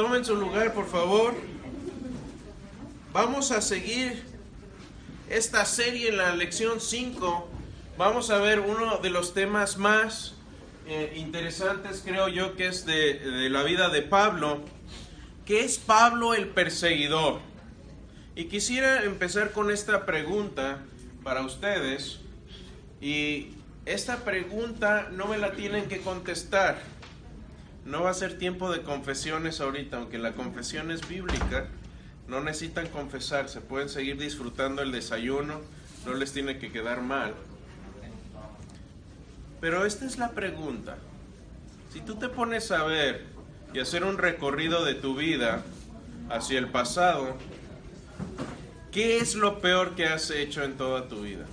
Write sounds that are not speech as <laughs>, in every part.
tomen su lugar, por favor. Vamos a seguir esta serie en la lección 5. Vamos a ver uno de los temas más eh, interesantes, creo yo, que es de, de la vida de Pablo, que es Pablo el perseguidor. Y quisiera empezar con esta pregunta para ustedes. Y esta pregunta no me la tienen que contestar. No va a ser tiempo de confesiones ahorita, aunque la confesión es bíblica. No necesitan confesarse, pueden seguir disfrutando el desayuno, no les tiene que quedar mal. Pero esta es la pregunta. Si tú te pones a ver y hacer un recorrido de tu vida hacia el pasado, ¿qué es lo peor que has hecho en toda tu vida?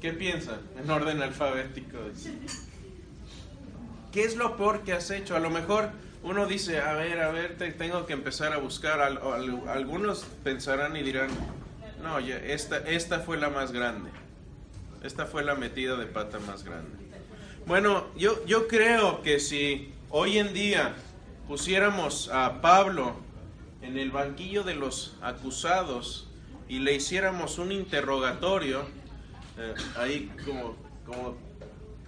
¿Qué piensan? En orden alfabético. ¿Qué es lo peor que has hecho? A lo mejor uno dice, a ver, a ver, te, tengo que empezar a buscar. Al, al, algunos pensarán y dirán, no, ya, esta, esta fue la más grande. Esta fue la metida de pata más grande. Bueno, yo, yo creo que si hoy en día pusiéramos a Pablo en el banquillo de los acusados y le hiciéramos un interrogatorio, eh, ahí como, como,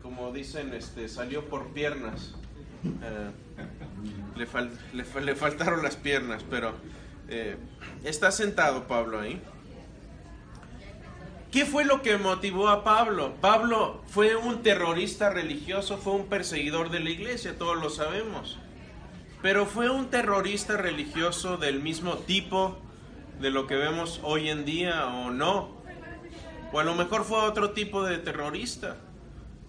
como, dicen, este, salió por piernas. Eh, le, le, le, faltaron las piernas, pero eh, está sentado Pablo ahí. ¿Qué fue lo que motivó a Pablo? Pablo fue un terrorista religioso, fue un perseguidor de la iglesia, todos lo sabemos. Pero fue un terrorista religioso del mismo tipo de lo que vemos hoy en día o no. O a lo mejor fue otro tipo de terrorista.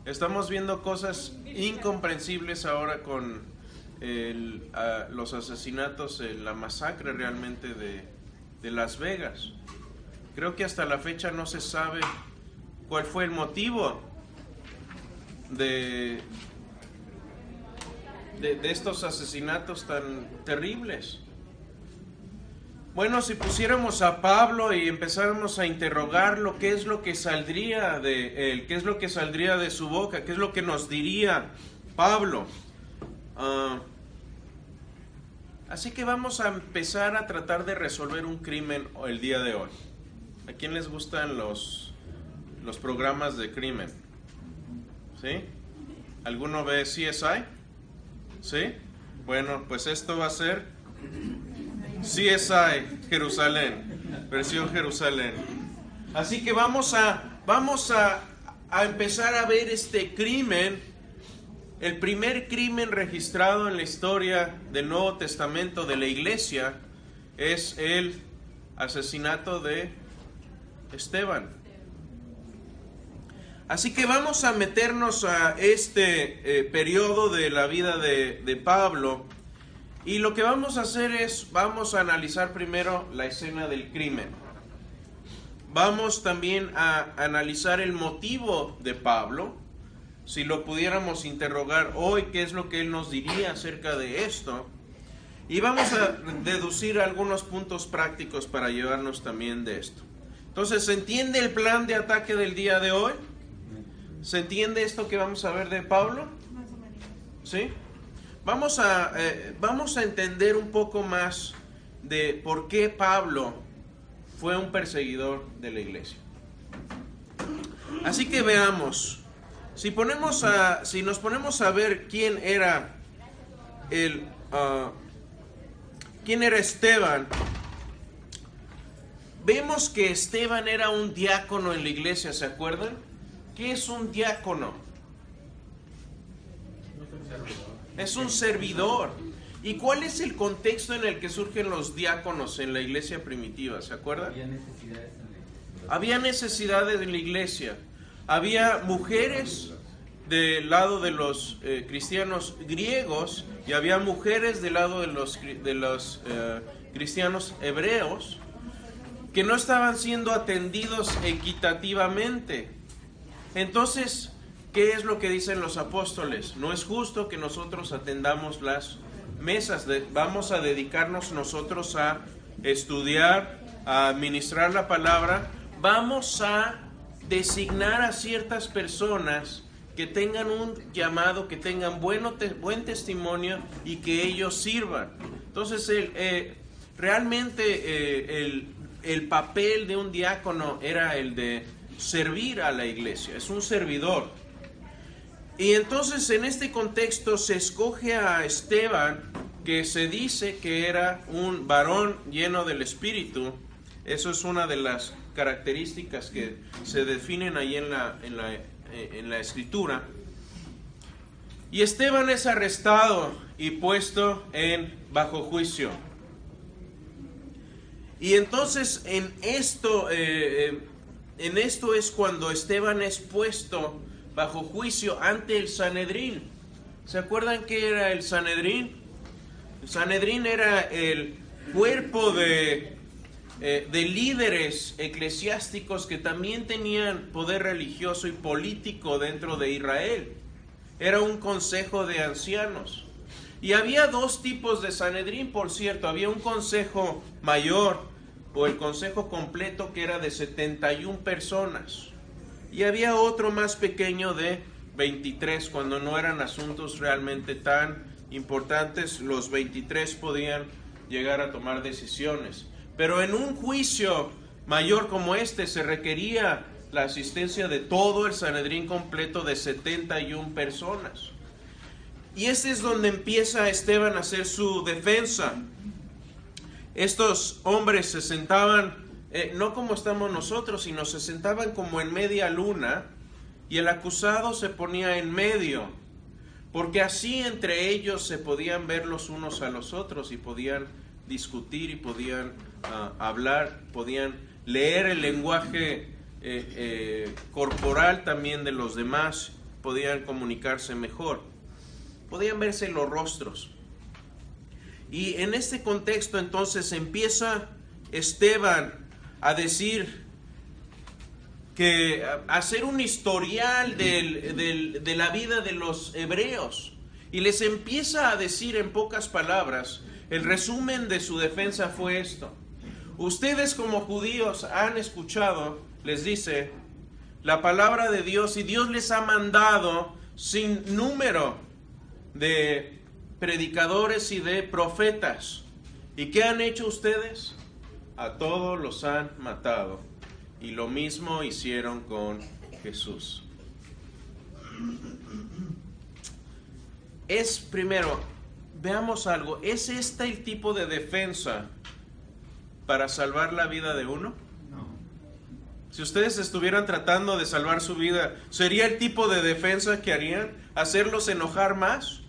Estamos viendo cosas incomprensibles ahora con los asesinatos, eh, la masacre realmente de, Las Vegas. Creo que hasta la fecha no se sabe cuál fue el motivo de, de, estos asesinatos tan terribles. Bueno, si pusiéramos a Pablo y empezáramos a interrogarlo, ¿qué es lo que saldría de él? ¿Qué es lo que saldría de su boca? ¿Qué es lo que nos diría Pablo? Uh, así que vamos a empezar a tratar de resolver un crimen el día de hoy. ¿A quién les gustan los, los programas de crimen? ¿Sí? ¿Alguno ve CSI? ¿Sí? Bueno, pues esto va a ser CSI Jerusalén, versión Jerusalén. Así que vamos a, vamos a, a empezar a ver este crimen, el primer crimen registrado en la historia del Nuevo Testamento de la iglesia es el asesinato de Esteban. Así que vamos a meternos a este eh, periodo de la vida de, de, Pablo y lo que vamos a hacer es, vamos a analizar primero la escena del crimen. Vamos también a analizar el motivo de Pablo. Si lo pudiéramos interrogar hoy, ¿qué es lo que él nos diría acerca de esto? Y vamos a deducir algunos puntos prácticos para llevarnos también de esto. Entonces, ¿se entiende el plan de ataque del día de hoy? ¿Se entiende esto que vamos a ver de Pablo? ¿Sí? Vamos a, eh, vamos a entender un poco más de por qué Pablo fue un perseguidor de la iglesia. Así que veamos. Si, ponemos a, si nos ponemos a ver quién era el, uh, quién era Esteban, vemos que Esteban era un diácono en la iglesia, ¿se acuerdan? ¿Qué es un diácono? Es un servidor. ¿Y cuál es el contexto en el que surgen los diáconos en la iglesia primitiva? ¿Se acuerdan? Había necesidades en la iglesia. Había necesidades en la iglesia. Había mujeres del lado de los eh, cristianos griegos y había mujeres del lado de los, de los eh, cristianos hebreos que no estaban siendo atendidos equitativamente. Entonces, ¿qué es lo que dicen los apóstoles? No es justo que nosotros atendamos las mesas, vamos a dedicarnos nosotros a estudiar, a administrar la palabra, vamos a designar a ciertas personas que tengan un llamado, que tengan bueno buen testimonio y que ellos sirvan. Entonces, eh, realmente eh, el, el papel de un diácono era el de servir a la iglesia, es un servidor. Y entonces en este contexto se escoge a Esteban, que se dice que era un varón lleno del Espíritu. Eso es una de las características que se definen ahí en la, en la, eh, en la escritura. Y Esteban es arrestado y puesto en bajo juicio. Y entonces en esto, eh, eh, en esto es cuando Esteban es puesto bajo juicio ante el Sanedrín. ¿Se acuerdan qué era el Sanedrín? El Sanedrín era el cuerpo de, eh, de líderes eclesiásticos que también tenían poder religioso y político dentro de Israel. Era un consejo de ancianos. Y había dos tipos de Sanedrín, por cierto. Había un consejo mayor o el consejo completo que era de 71 personas. Y había otro más pequeño de 23 cuando no eran asuntos realmente tan importantes. Los 23 podían llegar a tomar decisiones. Pero en un juicio mayor como este se requería la asistencia de todo el Sanedrín completo de 71 personas. Y ese es donde empieza Esteban a hacer su defensa. Estos hombres se sentaban, eh, no como estamos nosotros, sino se sentaban como en media luna y el acusado se ponía en medio, porque así entre ellos se podían ver los unos a los otros y podían discutir y podían ah, hablar, podían leer el lenguaje eh, eh, corporal también de los demás, podían comunicarse mejor, podían verse los rostros. Y en este contexto entonces empieza Esteban a decir que a hacer un historial de la vida de los hebreos y les empieza a decir en pocas palabras, el resumen de su defensa fue esto. Ustedes como judíos han escuchado, les dice, la palabra de Dios y Dios les ha mandado sin número de predicadores y de profetas. ¿Y qué han hecho ustedes? A todos los han matado. Y lo mismo hicieron con Jesús. Es primero, veamos algo, ¿es este el tipo de defensa para salvar la vida de uno? No. Si ustedes estuvieran tratando de salvar su vida, ¿sería el tipo de defensa que harían? ¿Hacerlos enojar más?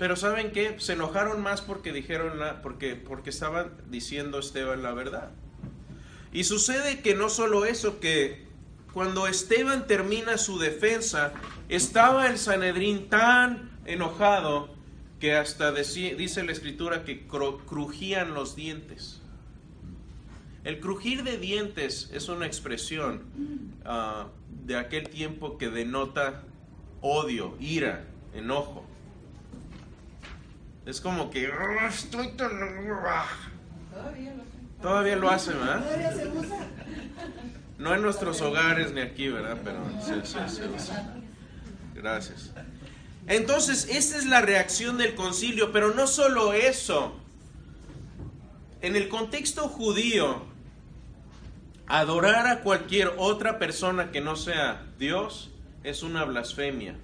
Pero ¿saben qué? Se enojaron más porque dijeron porque, porque estaban diciendo Esteban la verdad. Y sucede que no solo eso, que cuando Esteban termina su defensa, estaba el Sanedrín tan enojado que hasta dice la escritura que cru- crujían los dientes. El crujir de dientes es una expresión ah, de aquel tiempo que denota odio, ira, enojo. Es como que "Ah, estoy tan... ah". Todavía lo sé. Todavía lo hacen, ¿verdad? Todavía se usa. No en nuestros hogares ni aquí, ¿verdad? Pero sí, sí, sí, sí. Gracias. Entonces, esta es la reacción del concilio, pero no solo eso. En el contexto judío, adorar a cualquier otra persona que no sea Dios es una blasfemia.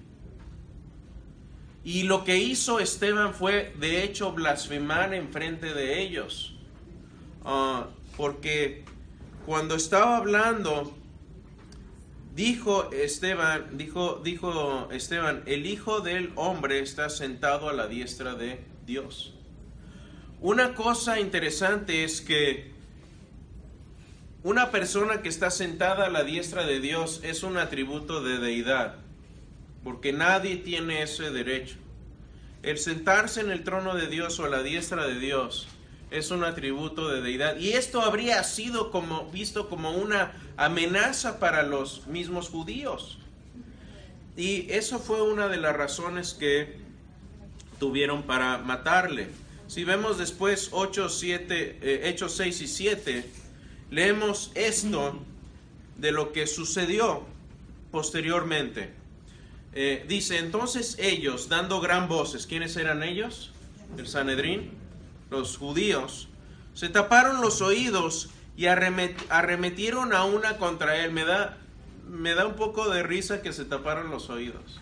Y lo que hizo Esteban fue, de hecho, blasfemar en frente de ellos. Ah, porque cuando estaba hablando, dijo Esteban, dijo, dijo Esteban, el Hijo del Hombre está sentado a la diestra de Dios. Una cosa interesante es que una persona que está sentada a la diestra de Dios es un atributo de deidad, porque nadie tiene ese derecho. El sentarse en el trono de Dios o a la diestra de Dios es un atributo de deidad. Y esto habría sido como, visto como una amenaza para los mismos judíos. Y eso fue una de las razones que tuvieron para matarle. Si vemos después 8, 7, eh, Hechos 6 y 7, leemos esto de lo que sucedió. posteriormente. Eh, dice, entonces ellos, dando gran voces, ¿quiénes eran ellos? El Sanedrín, los judíos, se taparon los oídos y arremetieron a una contra él. Me da, me da un poco de risa que se taparon los oídos.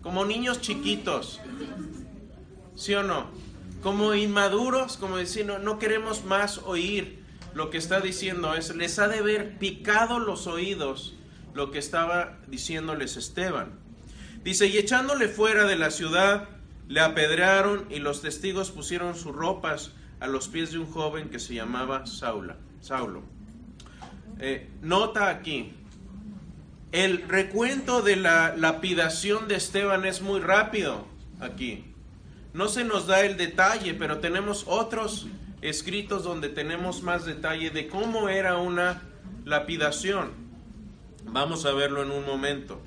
Como niños chiquitos. ¿Sí o no? Como inmaduros, como decir, no, no queremos más oír lo que está diciendo. Es, les ha de haber picado los oídos lo que estaba diciéndoles Esteban. Dice, y echándole fuera de la ciudad, le apedrearon y los testigos pusieron sus ropas a los pies de un joven que se llamaba Saula, Saulo. Eh, nota aquí, el recuento de la lapidación de Esteban es muy rápido aquí. No se nos da el detalle, pero tenemos otros escritos donde tenemos más detalle de cómo era una lapidación. Vamos a verlo en un momento.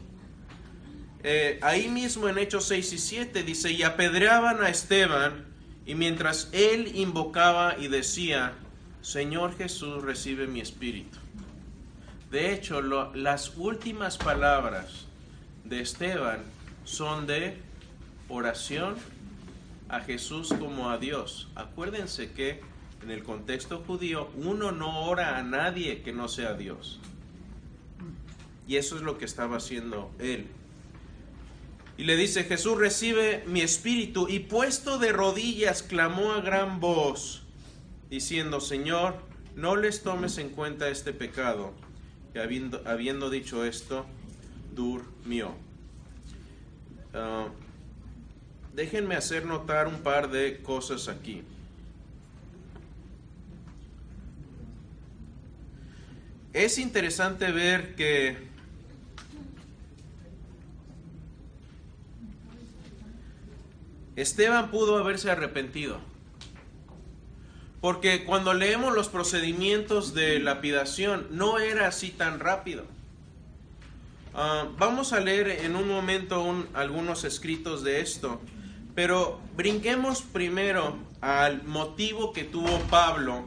Eh, ahí mismo en Hechos 6 y 7 dice, y apedreaban a Esteban, y mientras él invocaba y decía, Señor Jesús, recibe mi espíritu. De hecho, las últimas palabras de Esteban son de oración a Jesús como a Dios. Acuérdense que en el contexto judío uno no ora a nadie que no sea Dios. Y eso es lo que estaba haciendo él. Y le dice, Jesús recibe mi espíritu. Y puesto de rodillas, clamó a gran voz, diciendo, Señor, no les tomes en cuenta este pecado. Y habiendo, habiendo dicho esto, durmió. Ah, déjenme hacer notar un par de cosas aquí. Es interesante ver que Esteban pudo haberse arrepentido. Porque cuando leemos los procedimientos de lapidación, no era así tan rápido. Ah, vamos a leer en un momento algunos escritos de esto, pero brinquemos primero al motivo que tuvo Pablo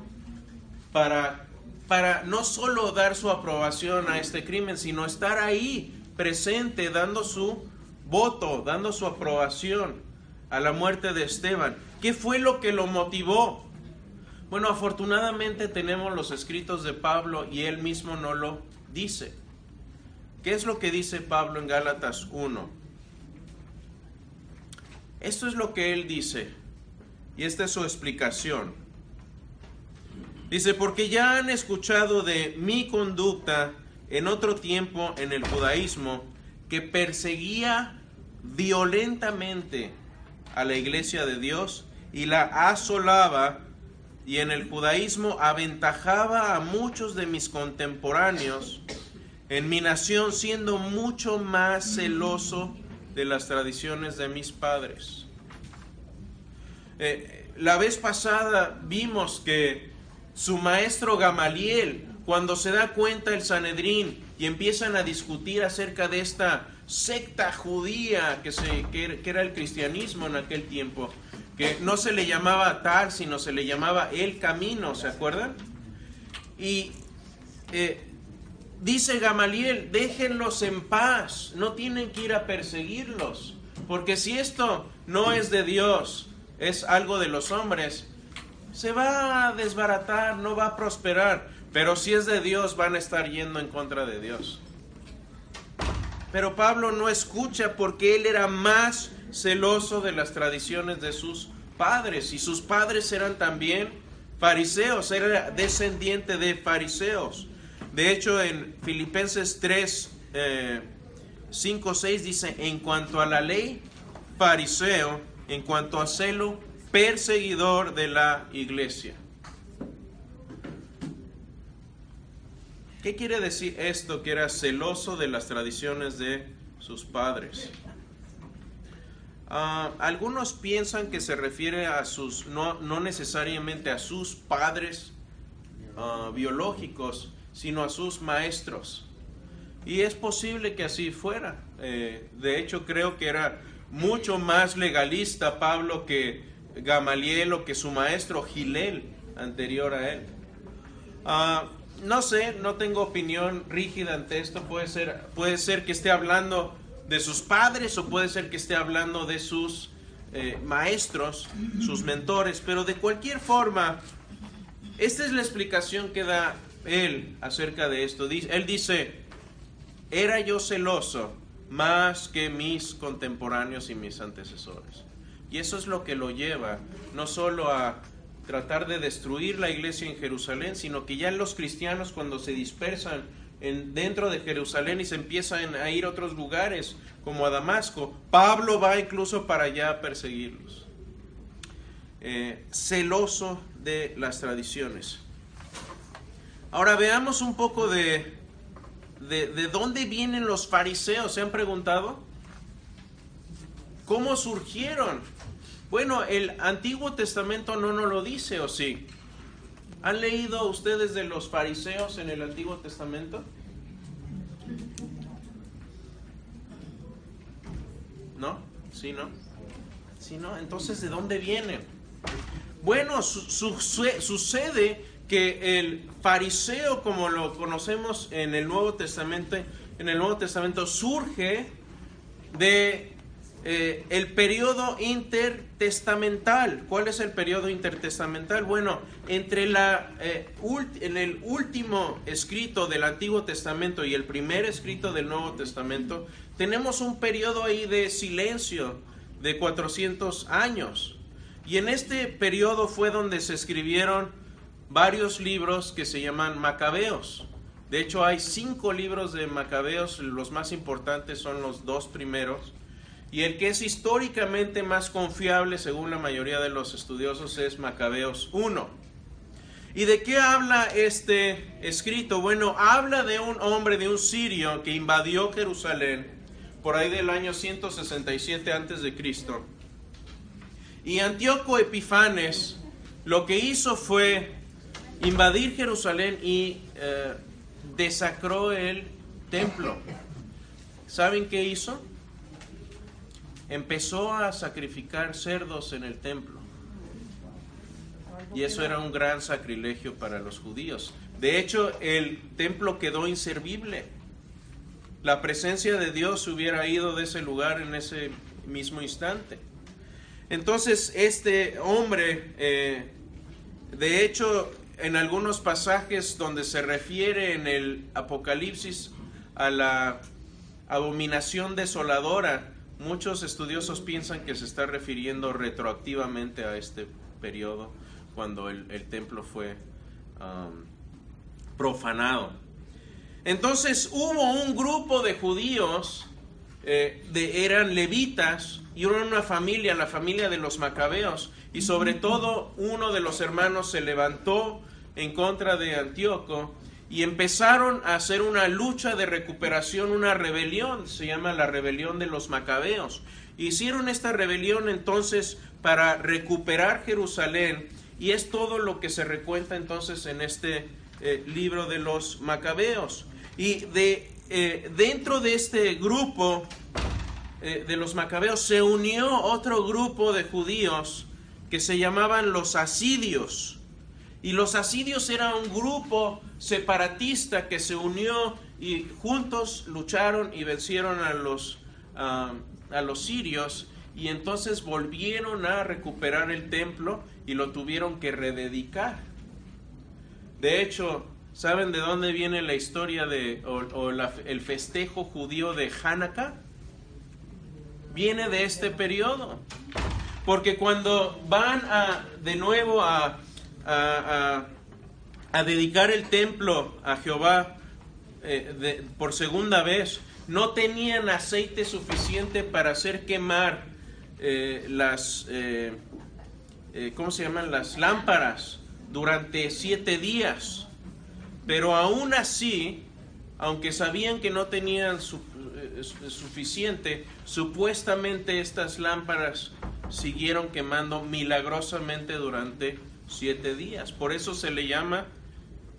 para, para no solo dar su aprobación a este crimen, sino estar ahí presente, dando su voto, dando su aprobación a la muerte de Esteban. ¿Qué fue lo que lo motivó? Bueno, afortunadamente tenemos los escritos de Pablo y él mismo no lo dice. ¿Qué es lo que dice Pablo en Gálatas 1? Esto es lo que él dice y esta es su explicación. Dice, porque ya han escuchado de mi conducta en otro tiempo en el judaísmo que perseguía violentamente a la iglesia de Dios y la asolaba y en el judaísmo aventajaba a muchos de mis contemporáneos en mi nación siendo mucho más celoso de las tradiciones de mis padres. Eh, la vez pasada vimos que su maestro Gamaliel, cuando se da cuenta el Sanedrín y empiezan a discutir acerca de esta secta judía que, se, que era el cristianismo en aquel tiempo, que no se le llamaba tal, sino se le llamaba el camino, ¿se acuerdan? Y eh, dice Gamaliel, déjenlos en paz, no tienen que ir a perseguirlos, porque si esto no es de Dios, es algo de los hombres, se va a desbaratar, no va a prosperar, pero si es de Dios, van a estar yendo en contra de Dios. Pero Pablo no escucha porque él era más celoso de las tradiciones de sus padres y sus padres eran también fariseos, era descendiente de fariseos. De hecho, en Filipenses 3, 5, 6 dice, en cuanto a la ley, fariseo, en cuanto a celo, perseguidor de la iglesia. ¿Qué quiere decir esto? Que era celoso de las tradiciones de sus padres. Ah, algunos piensan que se refiere a sus, no, no necesariamente a sus padres ah, biológicos, sino a sus maestros. Y es posible que así fuera. Eh, de hecho, creo que era mucho más legalista Pablo que Gamaliel o que su maestro Gilel anterior a él. Ah, no sé, no tengo opinión rígida ante esto. Puede ser, puede ser que esté hablando de sus padres o puede ser que esté hablando de sus eh, maestros, sus mentores, pero de cualquier forma, esta es la explicación que da él acerca de esto. Él dice, era yo celoso más que mis contemporáneos y mis antecesores. Y eso es lo que lo lleva no solo a tratar de destruir la iglesia en Jerusalén, sino que ya los cristianos cuando se dispersan en, dentro de Jerusalén y se empiezan a ir a otros lugares, como a Damasco, Pablo va incluso para allá a perseguirlos. Eh, celoso de las tradiciones. Ahora veamos un poco de, de, de dónde vienen los fariseos. ¿Se han preguntado? ¿Cómo surgieron? Bueno, el Antiguo Testamento no nos lo dice, ¿o sí? ¿Han leído ustedes de los fariseos en el Antiguo Testamento? ¿No? ¿Sí, no? ¿Sí, no? Entonces, ¿de dónde vienen? Bueno, sucede que el fariseo, como lo conocemos en el Nuevo Testamento, en el Nuevo Testamento surge de eh, el periodo intertestamental. ¿Cuál es el periodo intertestamental? Bueno, entre la, eh, en el último escrito del Antiguo Testamento y el primer escrito del Nuevo Testamento, tenemos un periodo ahí de silencio de 400 años. Y en este periodo fue donde se escribieron varios libros que se llaman Macabeos. De hecho, hay cinco libros de Macabeos, los más importantes son los dos primeros y el que es históricamente más confiable, según la mayoría de los estudiosos, es Macabeos 1. ¿Y de qué habla este escrito? Bueno, habla de un hombre, de un sirio que invadió Jerusalén por ahí del año 167 antes de Cristo. Y Antíoco Epifanes lo que hizo fue invadir Jerusalén y eh, desacró el templo. ¿Saben qué hizo? Empezó a sacrificar cerdos en el templo. Y eso era un gran sacrilegio para los judíos. De hecho, el templo quedó inservible. La presencia de Dios hubiera ido de ese lugar en ese mismo instante. Entonces, este hombre, eh, de hecho, en algunos pasajes donde se refiere en el Apocalipsis a la abominación desoladora, Muchos estudiosos piensan que se está refiriendo retroactivamente a este periodo cuando el, templo fue um, profanado. Entonces hubo un grupo de judíos, eh, de, eran levitas, y una familia, la familia de los macabeos, y sobre todo uno de los hermanos se levantó en contra de Antíoco y empezaron a hacer una lucha de recuperación, una rebelión, se llama la rebelión de los macabeos. Hicieron esta rebelión entonces para recuperar Jerusalén y es todo lo que se recuenta entonces en este eh, libro de los macabeos. Y de, eh, dentro de este grupo eh, de los macabeos se unió otro grupo de judíos que se llamaban los asidios. Y los asidios era un grupo separatista que se unió y juntos lucharon y vencieron a los, a los sirios y entonces volvieron a recuperar el templo y lo tuvieron que rededicar. De hecho, ¿saben de dónde viene la historia de o, el festejo judío de Hanukkah? Viene de este periodo. Porque cuando van a, de nuevo a, a, dedicar el templo a Jehová eh, por segunda vez, no tenían aceite suficiente para hacer quemar eh, las, eh, ¿cómo se llaman? Las lámparas durante siete días. Pero aún así, aunque sabían que no tenían suficiente, supuestamente estas lámparas siguieron quemando milagrosamente durante siete días. Por eso se le llama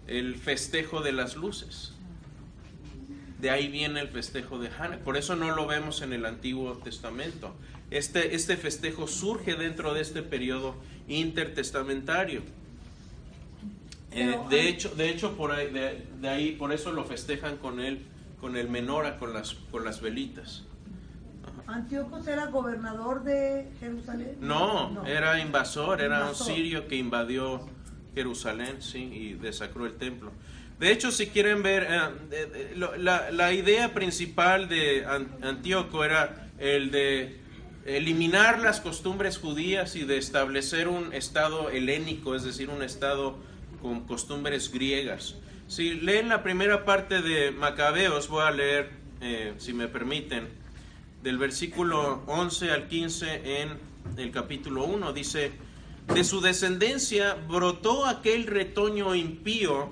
el festejo de las luces. De ahí viene el festejo de Hanukkah. Por eso no lo vemos en el Antiguo Testamento. Este, este festejo surge dentro de este periodo intertestamentario. Eh, de hecho, de hecho por ahí, de, de ahí, por eso lo festejan con él, con el menora, con las, con las velitas. Antíocos era gobernador de Jerusalén. No, era invasor, era Invasor. un sirio que invadió Jerusalén, sí, y desacró el templo. De hecho, si quieren ver, eh, la, la idea principal de An- Antíoco era el de eliminar las costumbres judías y de establecer un estado helénico, es decir, un estado con costumbres griegas. Si leen la primera parte de Macabeos, voy a leer, eh, si me permiten, del versículo 11 al 15 en el capítulo 1. Dice, de su descendencia brotó aquel retoño impío,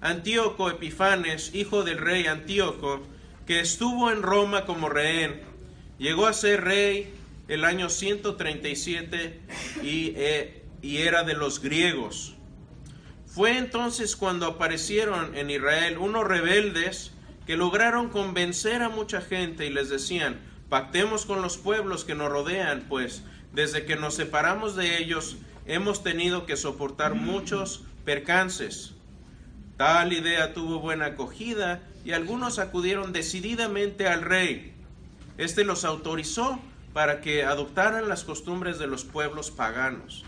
Antíoco Epifanes, hijo del rey Antíoco, que estuvo en Roma como rehén. Llegó a ser rey el año 137 y, eh, y era de los griegos. Fue entonces cuando aparecieron en Israel unos rebeldes que lograron convencer a mucha gente y les decían, pactemos con los pueblos que nos rodean, pues desde que nos separamos de ellos hemos tenido que soportar muchos percances. Tal idea tuvo buena acogida y algunos acudieron decididamente al rey. Este los autorizó para que adoptaran las costumbres de los pueblos paganos.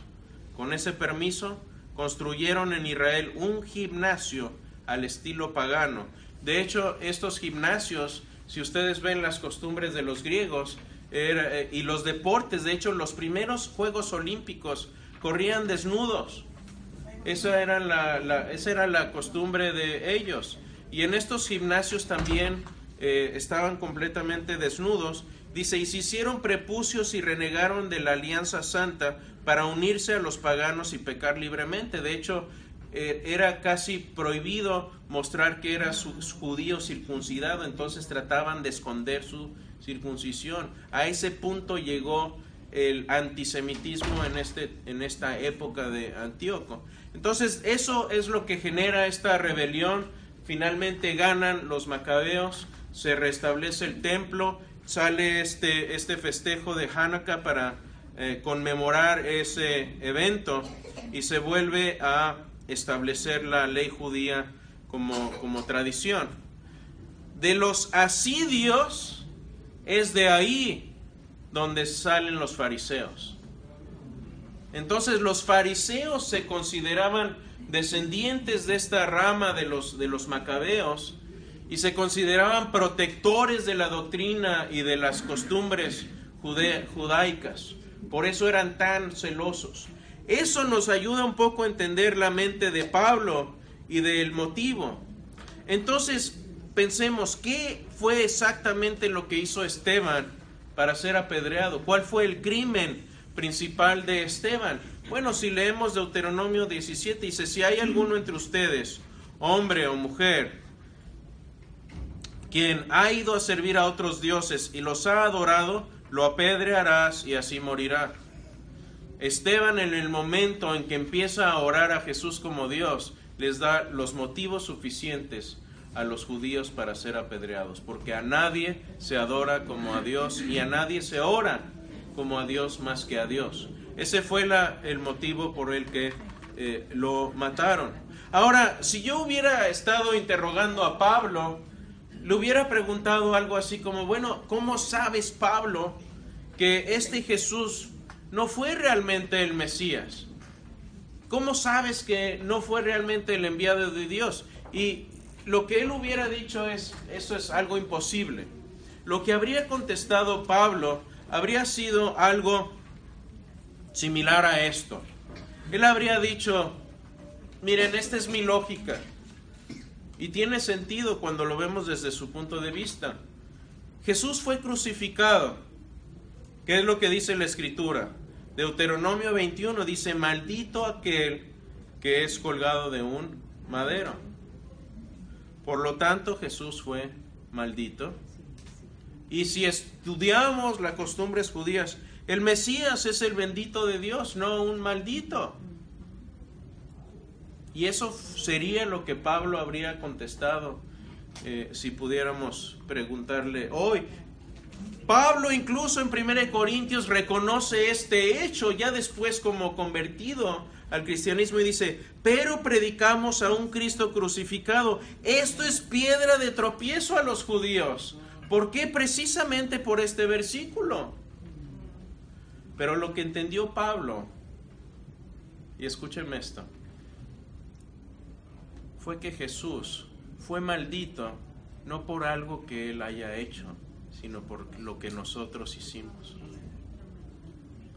Con ese permiso, construyeron en Israel un gimnasio al estilo pagano. De hecho, estos gimnasios, si ustedes ven las costumbres de los griegos eh, y los deportes, de hecho, los primeros Juegos Olímpicos corrían desnudos. Esa era la, esa era la costumbre de ellos. Y en estos gimnasios también eh, estaban completamente desnudos. Dice, y se hicieron prepucios y renegaron de la alianza santa para unirse a los paganos y pecar libremente. De hecho, era casi prohibido mostrar que era judío circuncidado, entonces trataban de esconder su circuncisión. A ese punto llegó el antisemitismo en, este, en esta época de Antíoco. Entonces, eso es lo que genera esta rebelión. Finalmente ganan los macabeos, se restablece el templo, sale este, este festejo de Hanukkah para eh, conmemorar ese evento y se vuelve a establecer la ley judía como, como tradición. De los asidios es de ahí donde salen los fariseos. Entonces los fariseos se consideraban descendientes de esta rama de los, de los macabeos y se consideraban protectores de la doctrina y de las costumbres judaicas. Por eso eran tan celosos. Eso nos ayuda un poco a entender la mente de Pablo y del motivo. Entonces, pensemos, ¿qué fue exactamente lo que hizo Esteban para ser apedreado? ¿Cuál fue el crimen principal de Esteban? Bueno, si leemos Deuteronomio 17, dice, si hay alguno entre ustedes, hombre o mujer, quien ha ido a servir a otros dioses y los ha adorado, lo apedrearás y así morirá. Esteban en el momento en que empieza a orar a Jesús como Dios, les da los motivos suficientes a los judíos para ser apedreados, porque a nadie se adora como a Dios y a nadie se ora como a Dios más que a Dios. Ese fue la- el motivo por el que eh, lo mataron. Ahora, si yo hubiera estado interrogando a Pablo, le hubiera preguntado algo así como, bueno, ¿cómo sabes, Pablo, que este Jesús no fue realmente el Mesías? ¿Cómo sabes que no fue realmente el enviado de Dios? Y lo que él hubiera dicho es, eso es algo imposible. Lo que habría contestado Pablo habría sido algo similar a esto. Él habría dicho, miren, esta es mi lógica. Y tiene sentido cuando lo vemos desde su punto de vista. Jesús fue crucificado. ¿Qué es lo que dice la escritura? Deuteronomio 21 dice, maldito aquel que es colgado de un madero. Por lo tanto, Jesús fue maldito. Y si estudiamos las costumbres judías, el Mesías es el bendito de Dios, no un maldito. Y eso sería lo que Pablo habría contestado eh, si pudiéramos preguntarle hoy. Pablo incluso en 1 Corintios reconoce este hecho, ya después como convertido, al cristianismo y dice, pero predicamos a un Cristo crucificado. Esto es piedra de tropiezo a los judíos. ¿Por qué? Precisamente por este versículo. Pero lo que entendió Pablo, y escúchenme esto, fue que Jesús fue maldito no por algo que él haya hecho, sino por lo que nosotros hicimos.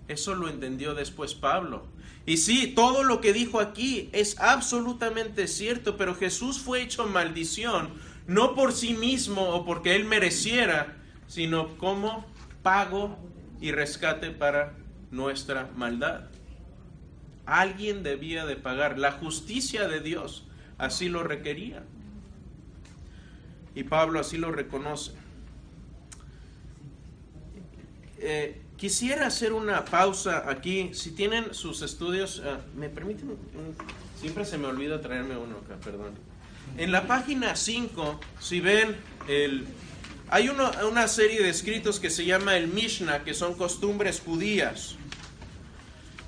Eso lo entendió después Pablo. Y sí, todo lo que dijo aquí es absolutamente cierto, pero Jesús fue hecho maldición, no por sí mismo o porque él mereciera, sino como pago y rescate para nuestra maldad. Alguien debía de pagar. La justicia de Dios así lo requería. Y Pablo así lo reconoce. Eh, quisiera hacer una pausa aquí. Si tienen sus estudios, ah, ¿me permiten? Siempre se me olvida traerme uno acá, perdón. En la página 5, si ven, hay una serie de escritos que se llama el Mishnah, que son costumbres judías.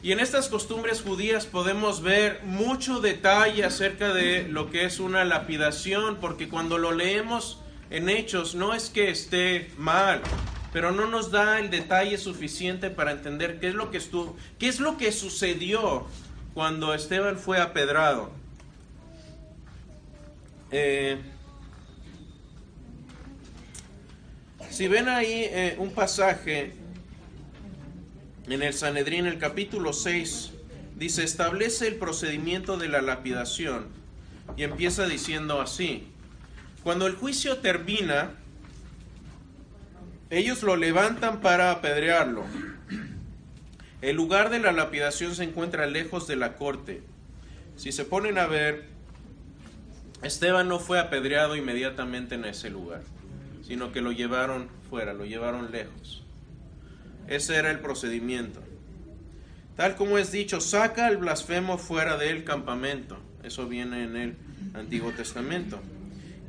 Y en estas costumbres judías podemos ver mucho detalle acerca de lo que es una lapidación, porque cuando lo leemos en hechos no es que esté mal, pero no nos da el detalle suficiente para entender qué es lo que estuvo, qué es lo que sucedió cuando Esteban fue apedrado. Eh, si ven ahí eh, un pasaje en el Sanedrín, el capítulo 6, dice, establece el procedimiento de la lapidación y empieza diciendo así, cuando el juicio termina, ellos lo levantan para apedrearlo. El lugar de la lapidación se encuentra lejos de la corte. Si se ponen a ver, Esteban no fue apedreado inmediatamente en ese lugar, sino que lo llevaron fuera, lo llevaron lejos. Ese era el procedimiento. Tal como es dicho, saca al blasfemo fuera del campamento. Eso viene en el Antiguo Testamento.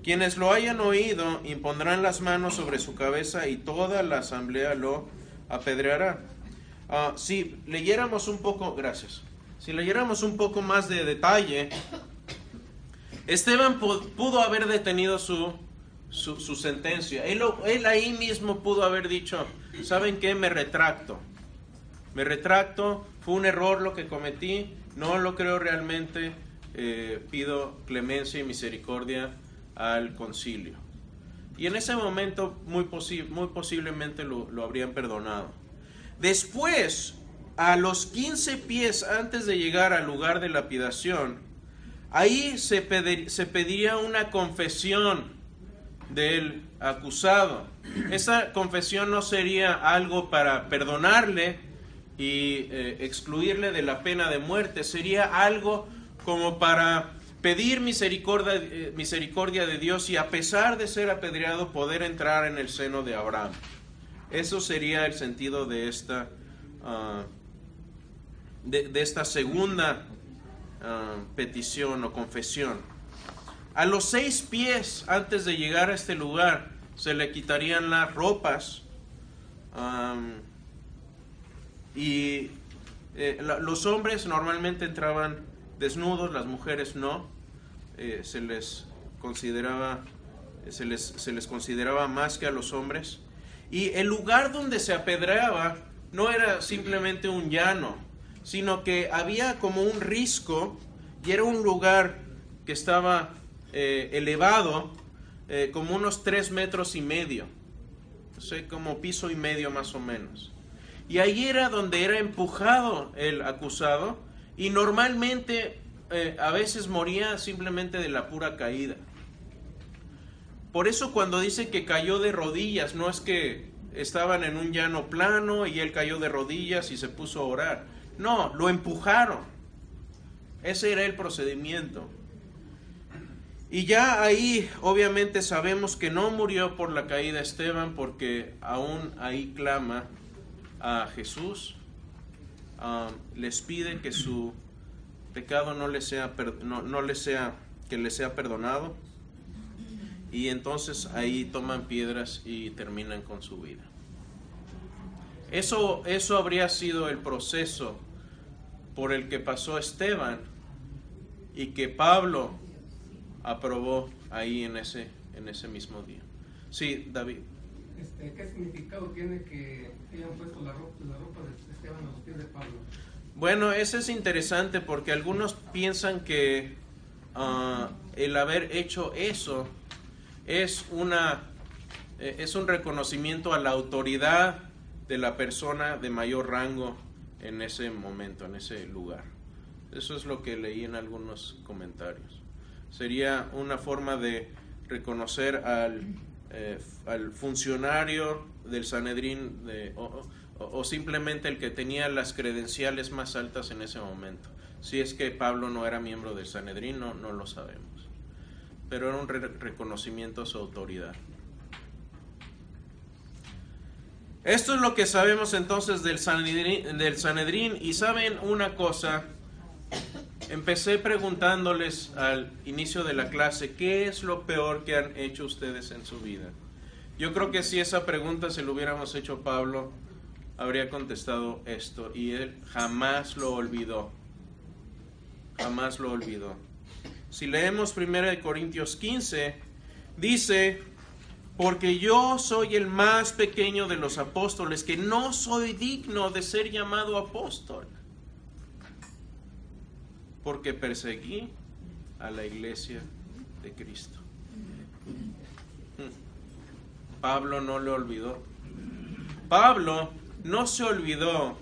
Quienes lo hayan oído impondrán las manos sobre su cabeza y toda la asamblea lo apedreará. Ah, si leyéramos un poco, gracias, si leyéramos un poco más de detalle, Esteban pudo haber detenido su, su, sentencia. Él, ahí mismo pudo haber dicho, ¿saben qué? Me retracto. Me retracto, fue un error lo que cometí, no lo creo realmente, eh, pido clemencia y misericordia al concilio. Y en ese momento muy, muy posiblemente lo, habrían perdonado. Después, a los 15 pies antes de llegar al lugar de lapidación, ahí se, se pediría una confesión del acusado. Esa confesión no sería algo para perdonarle y eh, excluirle de la pena de muerte, sería algo como para pedir misericordia, eh, misericordia de Dios y a pesar de ser apedreado poder entrar en el seno de Abraham. Eso sería el sentido de esta, ah, de, esta segunda ah, petición o confesión. A los seis pies antes de llegar a este lugar se le quitarían las ropas y eh, los hombres normalmente entraban desnudos, las mujeres no. Eh, se les consideraba se les, se les consideraba más que a los hombres. Y el lugar donde se apedreaba no era simplemente un llano, sino que había como un risco y era un lugar que estaba eh, elevado eh, como unos tres metros y medio, como piso y medio más o menos. Y ahí era donde era empujado el acusado y normalmente eh, a veces moría simplemente de la pura caída. Por eso cuando dice que cayó de rodillas, no es que estaban en un llano plano y él cayó de rodillas y se puso a orar. No, lo empujaron. Ese era el procedimiento. Y ya ahí obviamente sabemos que no murió por la caída Esteban porque aún ahí clama a Jesús, les pide que su pecado no le sea, no, le sea, que le sea perdonado y entonces ahí toman piedras y terminan con su vida. Eso, eso habría sido el proceso por el que pasó Esteban y que Pablo aprobó ahí en ese, en ese mismo día. Sí, David. Este, ¿Qué significado tiene que hayan puesto la ropa, la ropa de Esteban a los pies de Pablo? Bueno, eso es interesante porque algunos piensan que ah, el haber hecho eso es una eh, es un reconocimiento a la autoridad de la persona de mayor rango en ese momento, en ese lugar. Eso es lo que leí en algunos comentarios. Sería una forma de reconocer al, eh, al funcionario del Sanedrín de, o- simplemente el que tenía las credenciales más altas en ese momento. Si es que Pablo no era miembro del Sanedrín, no, no lo sabemos. Pero era un re- reconocimiento a su autoridad. Esto es lo que sabemos entonces del Sanedrín. Y saben una cosa, empecé preguntándoles al inicio de la clase, ¿qué es lo peor que han hecho ustedes en su vida? Yo creo que si esa pregunta se lo hubiéramos hecho Pablo, habría contestado esto y él jamás lo olvidó. Jamás lo olvidó. Si leemos 1 Corintios 15, dice, porque yo soy el más pequeño de los apóstoles, que no soy digno de ser llamado apóstol, porque perseguí a la iglesia de Cristo. Hmm. Pablo no lo olvidó. Pablo no se olvidó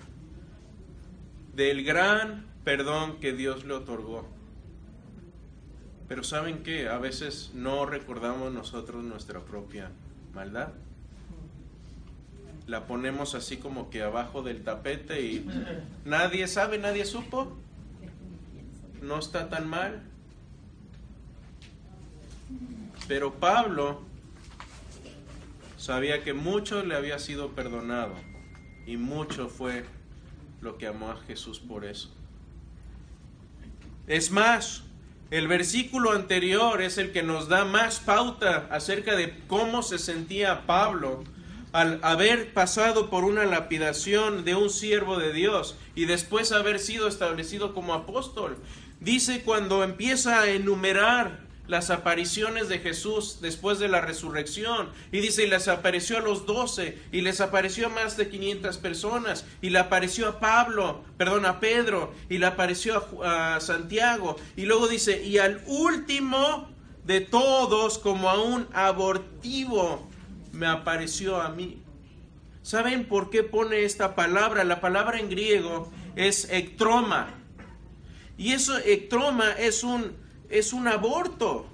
del gran perdón que Dios le otorgó. Pero ¿saben qué? A veces no recordamos nosotros nuestra propia maldad. La ponemos así como que abajo del tapete y nadie sabe, nadie supo. No está tan mal. Pero Pablo sabía que mucho le había sido perdonado y mucho fue lo que amó a Jesús por eso. Es más, el versículo anterior es el que nos da más pauta acerca de cómo se sentía Pablo al haber pasado por una lapidación de un siervo de Dios y después haber sido establecido como apóstol. Dice cuando empieza a enumerar las apariciones de Jesús después de la resurrección. Y dice, y les apareció a los doce, y les apareció a más de 500 personas, y le apareció a Pablo, perdón, a Pedro, y le apareció a, a Santiago. Y luego dice, y al último de todos, como a un abortivo, me apareció a mí. ¿Saben por qué pone esta palabra? La palabra en griego es ectroma. Y eso, ectroma, es un, es un aborto.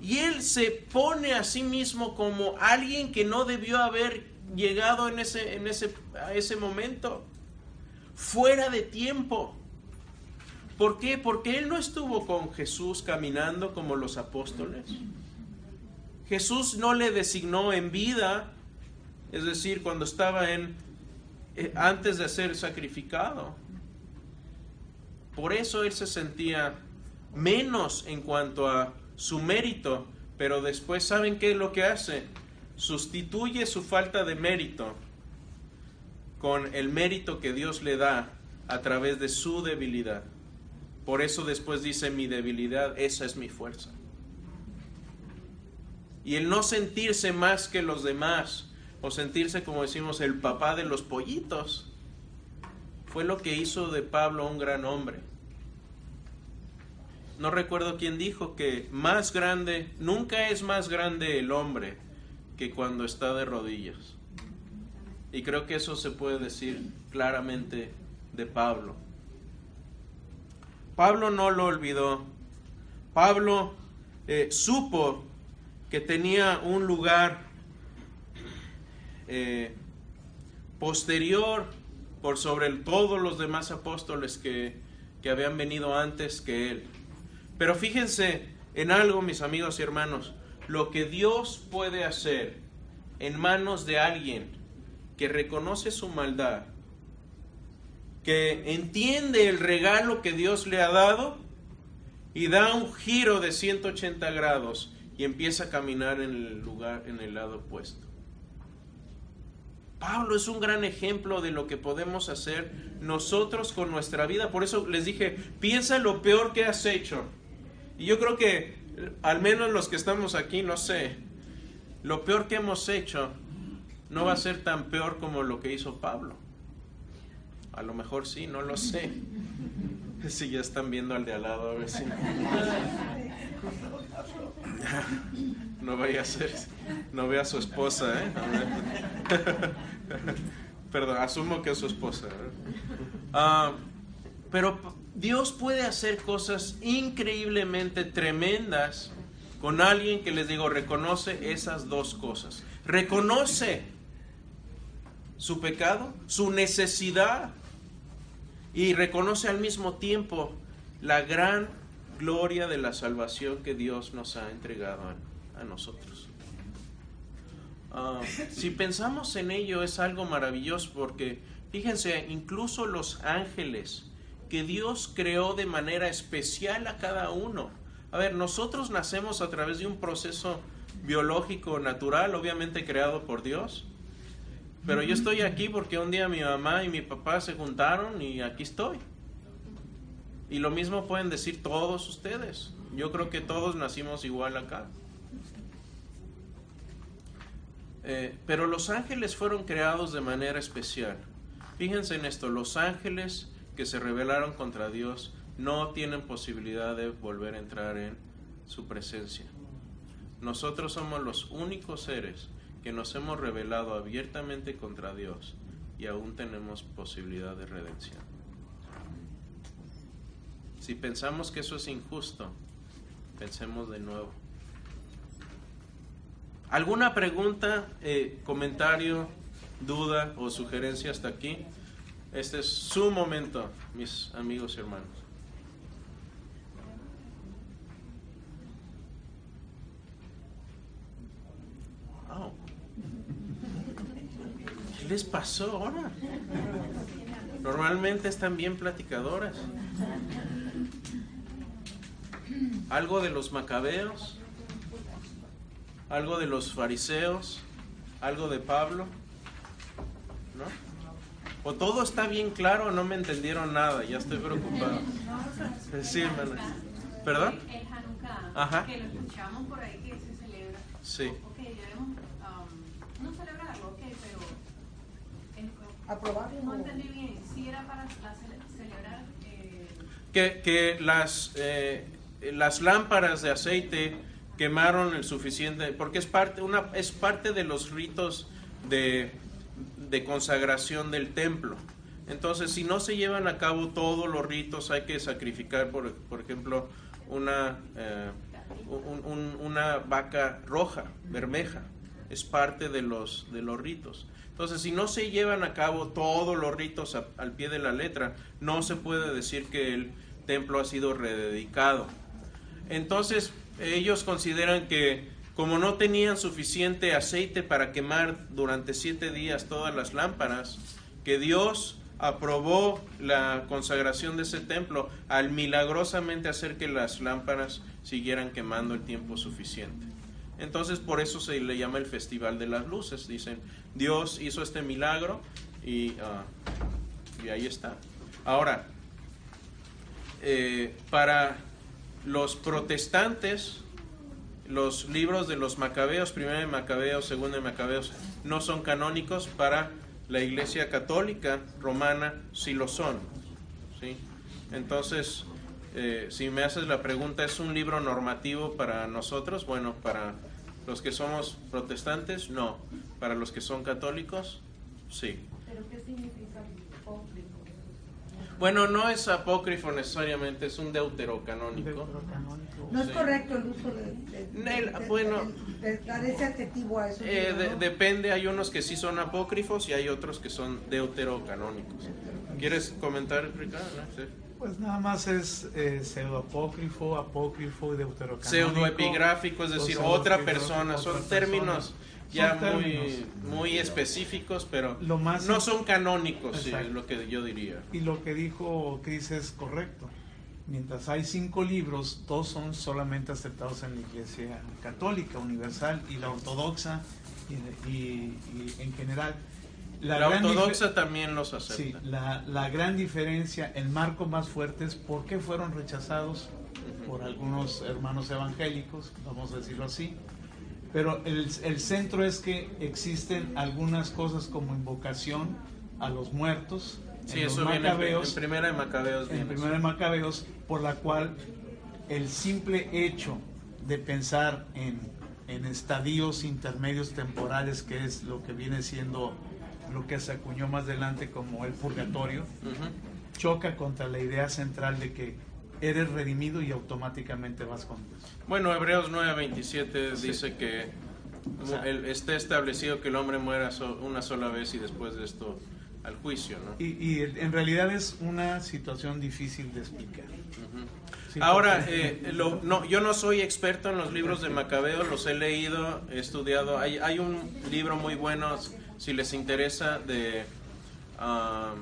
Y él se pone a sí mismo como alguien que no debió haber llegado en ese, en ese, a ese momento. Fuera de tiempo. ¿Por qué? Porque él no estuvo con Jesús caminando como los apóstoles. Jesús no le designó en vida, es decir, cuando estaba en eh, antes de ser sacrificado. Por eso él se sentía menos en cuanto a su mérito, pero después saben qué es lo que hace? Sustituye su falta de mérito con el mérito que Dios le da a través de su debilidad. Por eso después dice mi debilidad, esa es mi fuerza. Y el no sentirse más que los demás, o sentirse como decimos el papá de los pollitos, fue lo que hizo de Pablo un gran hombre. No recuerdo quién dijo que más grande, nunca es más grande el hombre que cuando está de rodillas. Y creo que eso se puede decir claramente de Pablo. Pablo no lo olvidó. Pablo eh, supo que tenía un lugar eh, posterior por sobre todos los demás apóstoles que, que habían venido antes que él. Pero fíjense en algo, mis amigos y hermanos, lo que Dios puede hacer en manos de alguien que reconoce su maldad, que entiende el regalo que Dios le ha dado y da un giro de 180 grados y empieza a caminar en el lugar, en el lado opuesto. Pablo es un gran ejemplo de lo que podemos hacer nosotros con nuestra vida. Por eso les dije, piensa lo peor que has hecho. Y yo creo que, al menos los que estamos aquí, no sé, lo peor que hemos hecho no va a ser tan peor como lo que hizo Pablo. A lo mejor sí, no lo sé. <laughs> Si ya están viendo al de al lado, a ver si. No <laughs> vaya a ser, no vea a su esposa, ¿eh? <laughs> Perdón, asumo que es su esposa. ¿eh? Ah, pero Dios puede hacer cosas increíblemente tremendas con alguien que les digo, reconoce esas dos cosas. Reconoce su pecado, su necesidad y reconoce al mismo tiempo la gran gloria de la salvación que Dios nos ha entregado a, nosotros. Ah, si pensamos en ello es algo maravilloso porque fíjense, incluso los ángeles que Dios creó de manera especial a cada uno. A ver, nosotros nacemos a través de un proceso biológico natural, obviamente creado por Dios. Pero yo estoy aquí porque un día mi mamá y mi papá se juntaron y aquí estoy. Y lo mismo pueden decir todos ustedes. Yo creo que todos nacimos igual acá. Eh, pero los ángeles fueron creados de manera especial. Fíjense en esto, los ángeles que se rebelaron contra Dios no tienen posibilidad de volver a entrar en su presencia. Nosotros somos los únicos seres que nos hemos rebelado abiertamente contra Dios y aún tenemos posibilidad de redención. Si pensamos que eso es injusto, pensemos de nuevo. ¿Alguna pregunta, eh, comentario, duda o sugerencia hasta aquí? Este es su momento, mis amigos y hermanos. Wow. ¿Qué les pasó ahora? Normalmente están bien platicadoras. Algo de los macabeos, algo de los fariseos, algo de Pablo, ¿no? O todo está bien claro, no me entendieron nada, ya estoy preocupado. Sí, hermana. ¿Perdón? El Hanukkah, Ajá. que lo escuchamos por ahí que se celebra. Sí. Ok, debemos um, no celebrarlo, ok, pero en- Aprobarlo. no entendí bien. Si era para celebrar. Eh, que, que las, eh, las lámparas de aceite quemaron el suficiente, porque es parte, una, es parte de los ritos de, de consagración del templo. Entonces, si no se llevan a cabo todos los ritos, hay que sacrificar, por, por ejemplo, una, eh, un- un- una vaca roja, bermeja. Es parte de los, de los ritos. Entonces, si no se llevan a cabo todos los ritos al pie de la letra, no se puede decir que el templo ha sido rededicado. Entonces, ellos consideran que como no tenían suficiente aceite para quemar durante siete días todas las lámparas, que Dios aprobó la consagración de ese templo al milagrosamente hacer que las lámparas siguieran quemando el tiempo suficiente. Entonces por eso se le llama el Festival de las Luces. Dicen, Dios hizo este milagro y, ah, y ahí está. Ahora, eh, para los protestantes, los libros de los macabeos, primero de macabeos, segundo de macabeos, no son canónicos, para la iglesia católica romana sí lo son. ¿sí? Entonces, eh, si me haces la pregunta, ¿es un libro normativo para nosotros? Bueno, para los que somos protestantes, no. Para los que son católicos, sí. ¿Pero qué significa? Bueno, no es apócrifo necesariamente, es un deuterocanónico. No es Sí. correcto el uso de, de- Nel, de- bueno. de- de dar ese adjetivo a eso. Eh, de- depende, hay unos que sí son apócrifos y hay otros que son deuterocanónicos. ¿Quieres comentar, Ricardo? No sé. Pues nada más es eh, pseudoapócrifo, apócrifo y deuterocanónico. Pseudoepigráfico, es decir, otra persona, son términos. Ya muy, muy específicos, pero Lo más- no son canónicos, sí, Exacto. lo que yo diría. Y lo que dijo Cris es correcto. Mientras hay cinco libros, dos son solamente aceptados en la Iglesia Católica Universal y la Ortodoxa y, y- y en general. La, gran ortodoxa también los Sí, acepta. la, la gran diferencia, el marco más fuerte es por qué fueron rechazados por algunos hermanos evangélicos, vamos a decirlo así. Pero el, el centro es que existen algunas cosas como invocación a los muertos, Sí, en los eso viene en, macabeos, primera de Macabeos. en Primera de Macabeos, por la cual el simple hecho de pensar en, en estadios intermedios temporales, que es lo que viene siendo lo que se acuñó más adelante como el purgatorio, choca contra la idea central de que eres redimido y automáticamente vas con Dios. Bueno, Hebreos 9:27 Sí. dice que O sea- el- esté establecido que el hombre muera so- una sola vez y después de esto al juicio, ¿no? Y, y en realidad es una situación difícil de explicar. Ujú. Sí, Ahora, porque- eh, lo- no, yo no soy experto en los libros de Macabeo, los he leído, he estudiado. Hay, hay un libro muy bueno, si les interesa, de ah,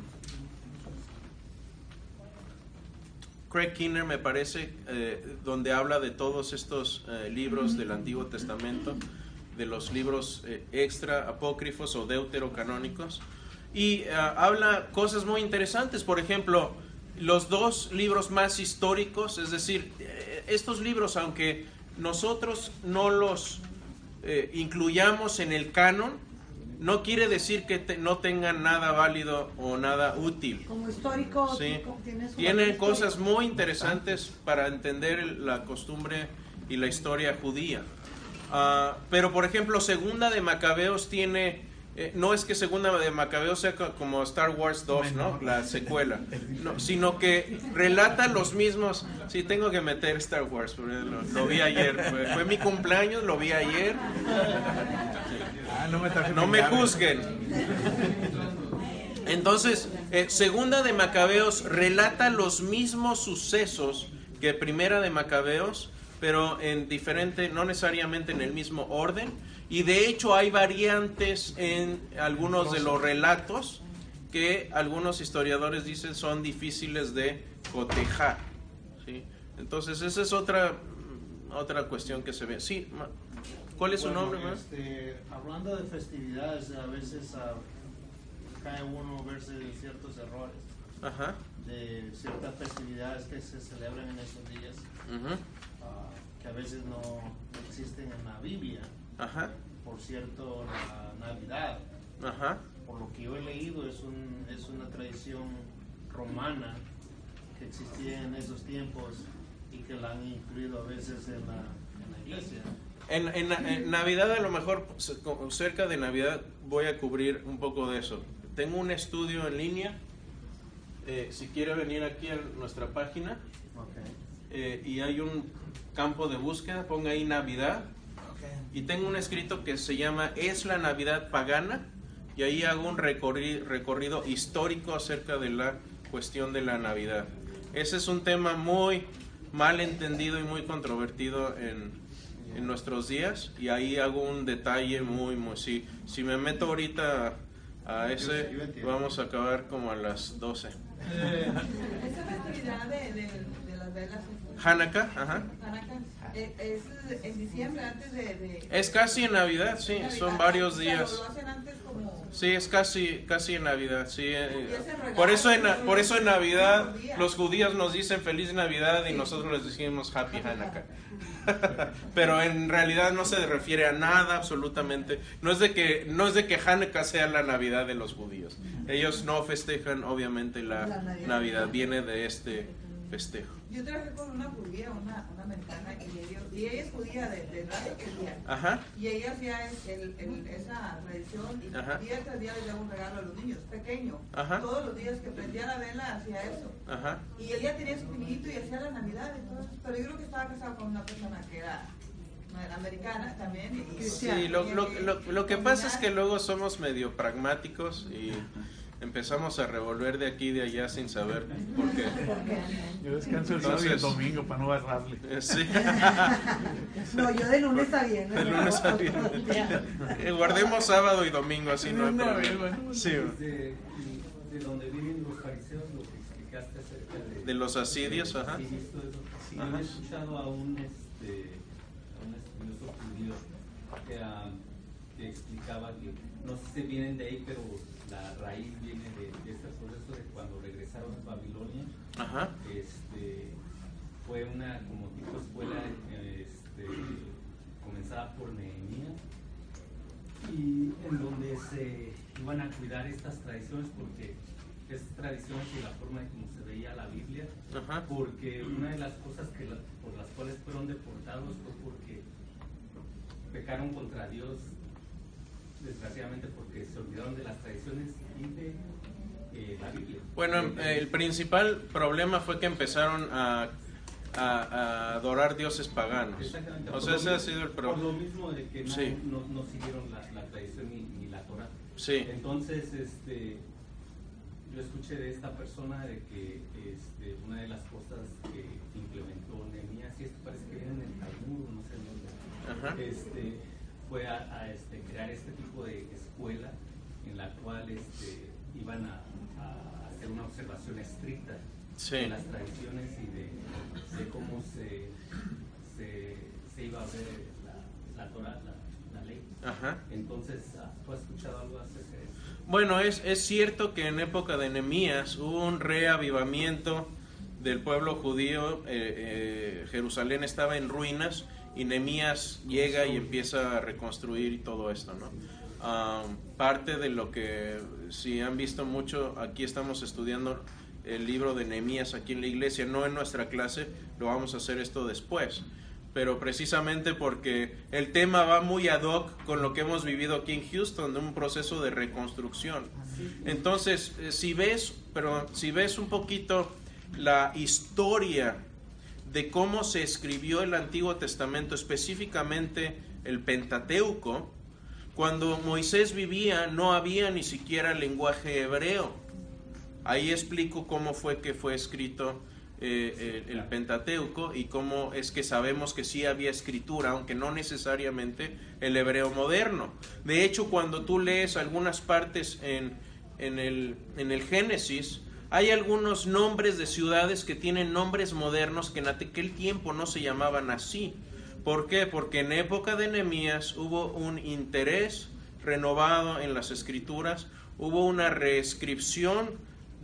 Craig Kinner, me parece, eh, donde habla de todos estos eh, libros del Antiguo Testamento, de los libros eh, extra apócrifos o deuterocanónicos, y habla cosas muy interesantes. Por ejemplo, los dos libros más históricos, es decir, estos libros, aunque nosotros no los incluyamos en el canon, no quiere decir que te- no tengan nada válido o nada útil. Como histórico, Sí, tienen cosas histórico. muy interesantes para entender la costumbre y la historia judía. Ah, pero, por ejemplo, Segunda de Macabeos tiene, eh, no es que Segunda de Macabeos sea co- como Star Wars 2, ¿no? La <laughs> secuela, no, sino que relata los mismos. Sí, tengo que meter Star Wars, lo, lo vi ayer. Fue, fue mi cumpleaños, lo vi ayer. Ah, no me, juzguen. Entonces, eh, Segunda de Macabeos relata los mismos sucesos que Primera de Macabeos, pero en diferente, no necesariamente en el mismo orden. Y de hecho hay variantes en algunos de los relatos que algunos historiadores dicen son difíciles de cotejar. ¿sí? Entonces, esa es otra, mm, otra cuestión que se ve. Sí, ¿cuál es su Bueno, nombre? ma? este, hablando de festividades, a veces ah, cae uno verse ciertos errores Ajá. de ciertas festividades que se celebran en esos días, ujú. ah, que a veces no existen en la Biblia. Ajá, Por cierto, la Navidad, ajá, por lo que yo he leído, es, un, es una tradición romana que existía en esos tiempos y que la han incluido a veces en la, en la iglesia. En, en- en Navidad a lo mejor, co- cerca de Navidad, voy a cubrir un poco de eso. Tengo un estudio en línea, eh, si quiere venir aquí a nuestra página, eh, y hay un campo de búsqueda, ponga ahí Navidad, y tengo un escrito que se llama ¿Es la Navidad pagana? Y ahí hago un recorri- recorrido histórico acerca de la cuestión de la Navidad. Ese es un tema muy mal entendido y muy controvertido en, en nuestros días y ahí hago un detalle muy, muy... Si, si me meto ahorita a ese, Yo entiendo. vamos a acabar como a las 12. <laughs> Esa festividad de, de, de las velas Hanukkah, ajá. Eh, es en diciembre antes de... de- Es casi en Navidad, sí, Navidad. son varios días. Lo hacen antes como... Sí, es casi, casi en Navidad, sí. eh, es Por eso, en, por eso en Navidad los judíos nos dicen feliz Navidad y nosotros les decimos Happy Hanukkah. <laughs> Pero en realidad no se refiere a nada absolutamente. No es de que no es de que Hanukkah sea la Navidad de los judíos. Ellos no festejan obviamente la, La Navidad. Navidad, viene de este festejo. Yo trabajé con una judía, una, una americana, y, ellos- y ella es judía de, de raza judía. Ajá. Y ella hacía el- el- esa tradición y Ajá. día tras día les daba un regalo a los niños, pequeño. Ajá. Todos los días que prendía la vela hacía eso. Ajá. Y él ya tenía su pinito y hacía la Navidad y todo eso. Pero yo creo que estaba casado con una persona que era americana también. Y, Sí, lo, lo, lo, lo que pasa es que luego somos medio pragmáticos y empezamos a revolver de aquí y de allá sin saber por qué. Yo descanso el sábado y el domingo para no agarrarle. Eh, Sí. <laughs> No, yo de lunes a viernes. De lunes a viernes. Eh, Guardemos sábado y domingo, así no hay problema. Sí, De, de donde viven los fariseos, lo que explicaste acerca de, de los asidios, ajá. Sí. Sí, Ajá. yo he escuchado a un, este, a un estudioso judío que, ah, que explicaba que no sé si vienen de ahí, pero la raíz viene de, de este proceso de cuando regresaron a Babilonia. Ajá. Este, fue una como tipo escuela este, comenzada por Nehemías y en donde se iban a cuidar estas tradiciones porque estas tradiciones y la forma en cómo se veía la Biblia Ajá. porque una de las cosas que la- por las cuales fueron deportados fue porque pecaron contra Dios desgraciadamente porque se olvidaron de las tradiciones y de eh, la Biblia. Bueno, Eh, el principal problema fue que empezaron a, a- a adorar dioses paganos. Exactamente. O sea, ese ha mismo- sido el Por lo problema. mismo de que no, Sí. no, no siguieron la, la tradición ni, ni la Torah. Sí. Entonces, este, yo escuché de esta persona de que este, una de las cosas que implementó Nehemías, y esto parece que viene en el Talmud, no sé dónde, Ajá. este, fue a, a, este, crear este tipo de escuela en la cual este, iban a, a hacer una observación estricta Sí. de las tradiciones y de, de cómo se, se, se iba a ver la, la Torah, la, la ley. Ajá. Entonces, ah, ¿tú has escuchado algo acerca de eso? Bueno, es, es cierto que en época de Nehemías hubo un reavivamiento del pueblo judío. eh, eh, Jerusalén estaba en ruinas y Nehemías llega y empieza a reconstruir todo esto, ¿no? Ah, parte de lo que, si han visto mucho, aquí estamos estudiando el libro de Nehemías aquí en la iglesia, no en nuestra clase, lo vamos a hacer esto después pero precisamente porque el tema va muy ad hoc con lo que hemos vivido aquí en Houston, de un proceso de reconstrucción. Entonces, eh, si ves, pero si ves un poquito la historia de cómo se escribió el Antiguo Testamento, específicamente el Pentateuco, cuando Moisés vivía no había ni siquiera lenguaje hebreo. Ahí explico cómo fue que fue escrito eh, el, el Pentateuco y cómo es que sabemos que sí había escritura, aunque no necesariamente el hebreo moderno. De hecho, cuando tú lees algunas partes en, en, el, en el Génesis, hay algunos nombres de ciudades que tienen nombres modernos que en aquel tiempo no se llamaban así. ¿Por qué? Porque en época de Nehemías hubo un interés renovado en las escrituras, hubo una reescripción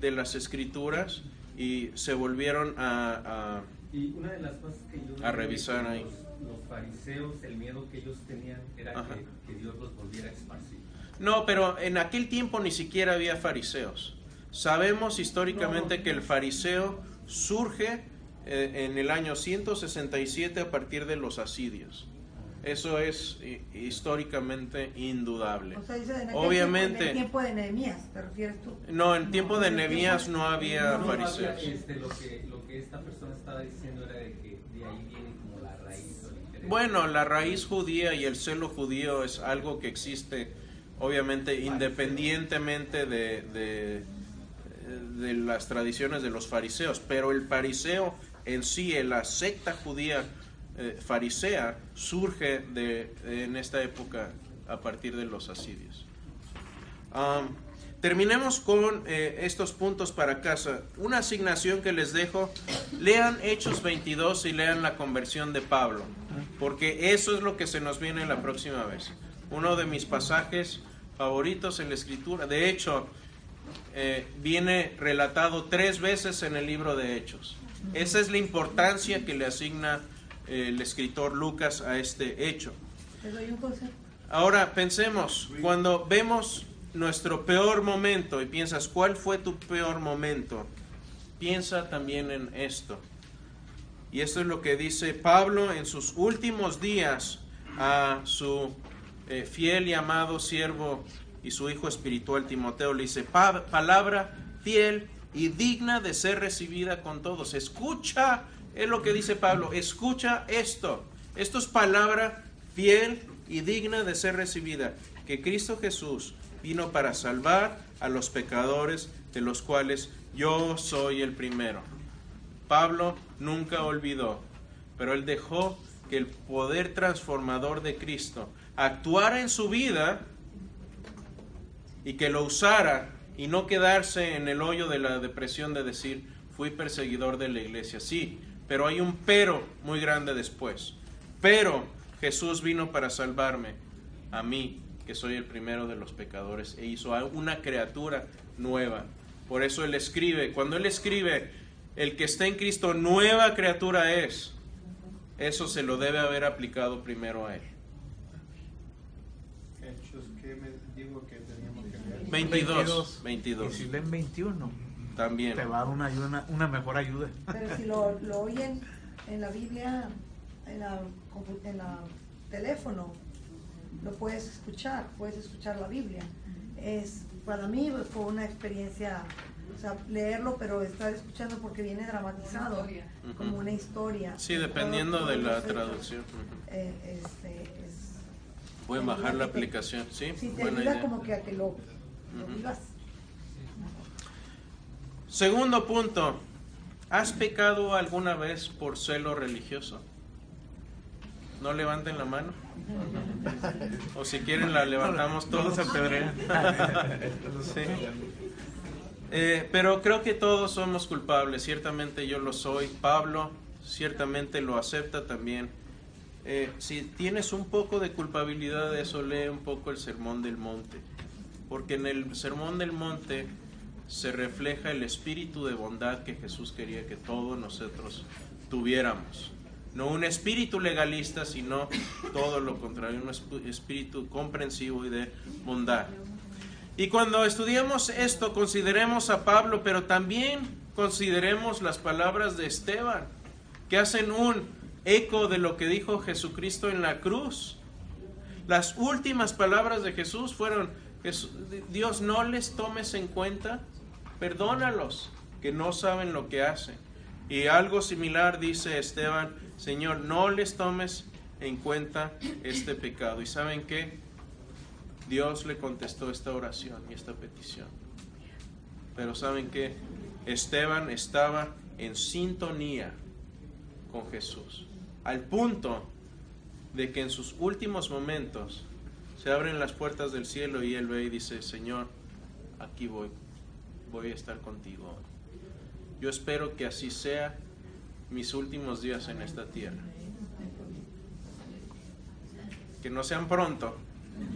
de las escrituras y se volvieron a, a- Y una de las cosas que yo A vi revisar ahí. Los, los fariseos, el miedo que ellos tenían era que Dios los volviera a esparcir. No, pero en aquel tiempo ni siquiera había fariseos. Sabemos históricamente que el fariseo surge eh, en el año 167 a partir de los asidios. Eso es hi- históricamente indudable. O sea, dice en Obviamente- tiempo, en el tiempo de Nehemías, ¿te refieres tú? No, en tiempo de Nehemías no había No, fariseos. este, lo, que, lo que esta persona estaba diciendo era de que de ahí viene como la raíz el. Bueno, la raíz judía y el celo judío es algo que existe, obviamente, independientemente de, de, de las tradiciones de los fariseos, pero el fariseo en sí, en la secta judía eh, farisea, surge de, en esta época a partir de los asirios. Terminemos con eh, estos puntos para casa. Una asignación que les dejo, lean Hechos 22 y lean la conversión de Pablo, porque eso es lo que se nos viene la próxima vez. Uno de mis pasajes favoritos en la escritura, de hecho, eh, viene relatado tres veces en el libro de Hechos. Esa es la importancia que le asigna eh, el escritor Lucas a este hecho. Ahora pensemos, cuando vemos nuestro peor momento y piensas, ¿cuál fue tu peor momento? Piensa también en esto. Y esto es lo que dice Pablo en sus últimos días a su eh, fiel y amado siervo y su hijo espiritual Timoteo. Le dice, "Pa- palabra fiel y digna de ser recibida con todos. Escucha, es lo que dice Pablo, escucha esto. Esto es palabra fiel y digna de ser recibida. Que Cristo Jesús vino para salvar a los pecadores, de los cuales yo soy el primero. Pablo nunca olvidó, pero él dejó que el poder transformador de Cristo actuara en su vida y que lo usara y no quedarse en el hoyo de la depresión de decir, fui perseguidor de la iglesia. Sí, pero hay un pero muy grande después. Pero Jesús vino para salvarme a mí, que soy el primero de los pecadores e hizo una criatura nueva. Por eso él escribe, cuando él escribe, el que está en Cristo nueva criatura es, eso se lo debe haber aplicado primero a él. 22. 22. 22. Y si leen 21, también. Te va a dar una, ayuda, una mejor ayuda. Pero si lo, lo oyen en la Biblia, en la, en la teléfono, lo puedes escuchar, puedes escuchar la Biblia. Es, para mí fue una experiencia, o sea, leerlo, pero estar escuchando porque viene dramatizado, una como una historia. Sí, dependiendo de la traducción. Eh, este, es, bajar la aplicación, sí. Si te ayuda idea. como que a que lo lo. Segundo punto, ¿has pecado alguna vez por celo religioso? No levanten la mano. O si quieren la levantamos todos. <laughs> Sí. Eh, pero creo que todos somos culpables, ciertamente yo lo soy, Pablo ciertamente lo acepta también. Eh, si tienes un poco de culpabilidad de eso, lee un poco el Sermón del Monte, porque en el Sermón del Monte se refleja el espíritu de bondad que Jesús quería que todos nosotros tuviéramos. No un espíritu legalista, sino todo lo contrario, un esp- espíritu comprensivo y de bondad. Y cuando estudiemos esto, consideremos a Pablo, pero también consideremos las palabras de Esteban, que hacen un eco de lo que dijo Jesucristo en la cruz. Las últimas palabras de Jesús fueron, "Jesús- Dios, no les tomes en cuenta, perdónalos, que no saben lo que hacen. Y algo similar dice Esteban, Señor, no les tomes en cuenta este pecado. ¿Y saben qué? Dios le contestó esta oración y esta petición. Pero ¿saben qué? Esteban estaba en sintonía con Jesús, al punto de que en sus últimos momentos se abren las puertas del cielo y él ve y dice, Señor, aquí voy, voy a estar contigo. Yo espero que así sea mis últimos días en esta tierra. Que no sean pronto,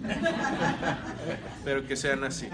<laughs> pero que sean así.